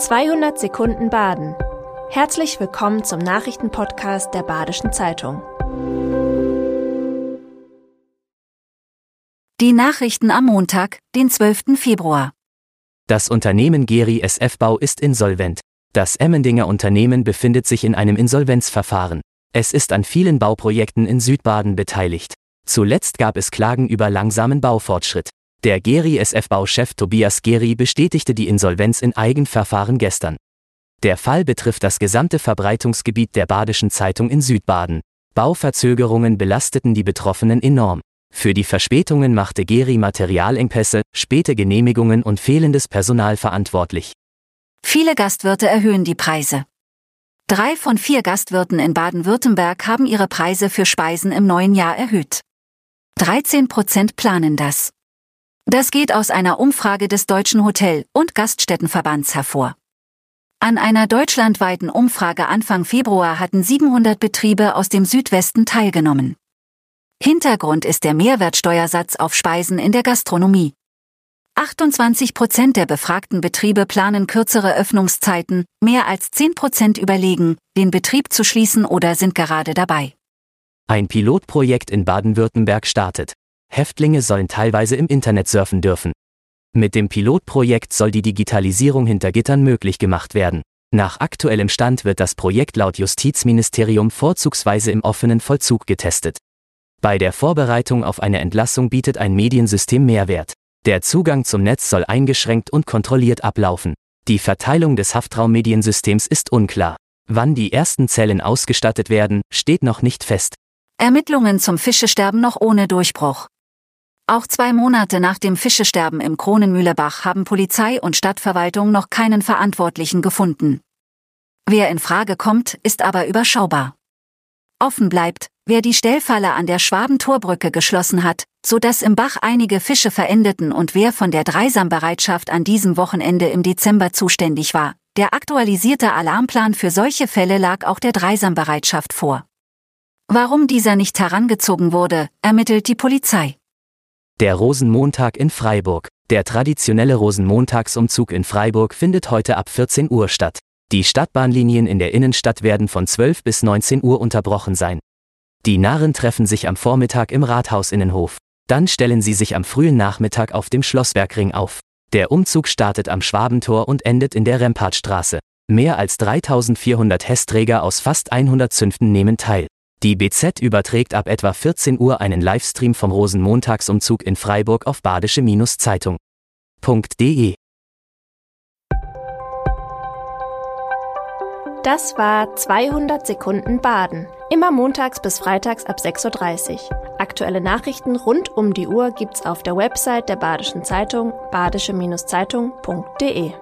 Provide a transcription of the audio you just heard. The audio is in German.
200 Sekunden Baden. Herzlich willkommen zum Nachrichtenpodcast der Badischen Zeitung. Die Nachrichten am Montag, den 12. Februar. Das Unternehmen Geri SF Bau ist insolvent. Das Emmendinger Unternehmen befindet sich in einem Insolvenzverfahren. Es ist an vielen Bauprojekten in Südbaden beteiligt. Zuletzt gab es Klagen über langsamen Baufortschritt. Der Geri SF-Bauchef Tobias Geri bestätigte die Insolvenz in Eigenverfahren gestern. Der Fall betrifft das gesamte Verbreitungsgebiet der Badischen Zeitung in Südbaden. Bauverzögerungen belasteten die Betroffenen enorm. Für die Verspätungen machte Geri Materialengpässe, späte Genehmigungen und fehlendes Personal verantwortlich. Viele Gastwirte erhöhen die Preise. Drei von vier Gastwirten in Baden-Württemberg haben ihre Preise für Speisen im neuen Jahr erhöht. 13 Prozent planen das. Das geht aus einer Umfrage des Deutschen Hotel- und Gaststättenverbands hervor. An einer deutschlandweiten Umfrage Anfang Februar hatten 700 Betriebe aus dem Südwesten teilgenommen. Hintergrund ist der Mehrwertsteuersatz auf Speisen in der Gastronomie. 28 Prozent der befragten Betriebe planen kürzere Öffnungszeiten, mehr als 10 Prozent überlegen, den Betrieb zu schließen oder sind gerade dabei. Ein Pilotprojekt in Baden-Württemberg startet. Häftlinge sollen teilweise im Internet surfen dürfen. Mit dem Pilotprojekt soll die Digitalisierung hinter Gittern möglich gemacht werden. Nach aktuellem Stand wird das Projekt laut Justizministerium vorzugsweise im offenen Vollzug getestet. Bei der Vorbereitung auf eine Entlassung bietet ein Mediensystem Mehrwert. Der Zugang zum Netz soll eingeschränkt und kontrolliert ablaufen. Die Verteilung des Haftraummediensystems ist unklar. Wann die ersten Zellen ausgestattet werden, steht noch nicht fest. Ermittlungen zum Fischesterben noch ohne Durchbruch. Auch zwei Monate nach dem Fischesterben im Kronenmühlebach haben Polizei und Stadtverwaltung noch keinen Verantwortlichen gefunden. Wer in Frage kommt, ist aber überschaubar. Offen bleibt, wer die Stellfalle an der Schwabentorbrücke geschlossen hat, so dass im Bach einige Fische verendeten und wer von der Dreisambereitschaft an diesem Wochenende im Dezember zuständig war. Der aktualisierte Alarmplan für solche Fälle lag auch der Dreisambereitschaft vor. Warum dieser nicht herangezogen wurde, ermittelt die Polizei. Der Rosenmontag in Freiburg. Der traditionelle Rosenmontagsumzug in Freiburg findet heute ab 14 Uhr statt. Die Stadtbahnlinien in der Innenstadt werden von 12 bis 19 Uhr unterbrochen sein. Die Narren treffen sich am Vormittag im Rathaus-Innenhof. Dann stellen sie sich am frühen Nachmittag auf dem Schlossbergring auf. Der Umzug startet am Schwabentor und endet in der Rempartstraße. Mehr als 3400 Hessträger aus fast 100 Zünften nehmen teil. Die BZ überträgt ab etwa 14 Uhr einen Livestream vom Rosenmontagsumzug in Freiburg auf badische-zeitung.de. Das war 200 Sekunden Baden. Immer montags bis freitags ab 6.30 Uhr. Aktuelle Nachrichten rund um die Uhr gibt's auf der Website der Badischen Zeitung badische-zeitung.de.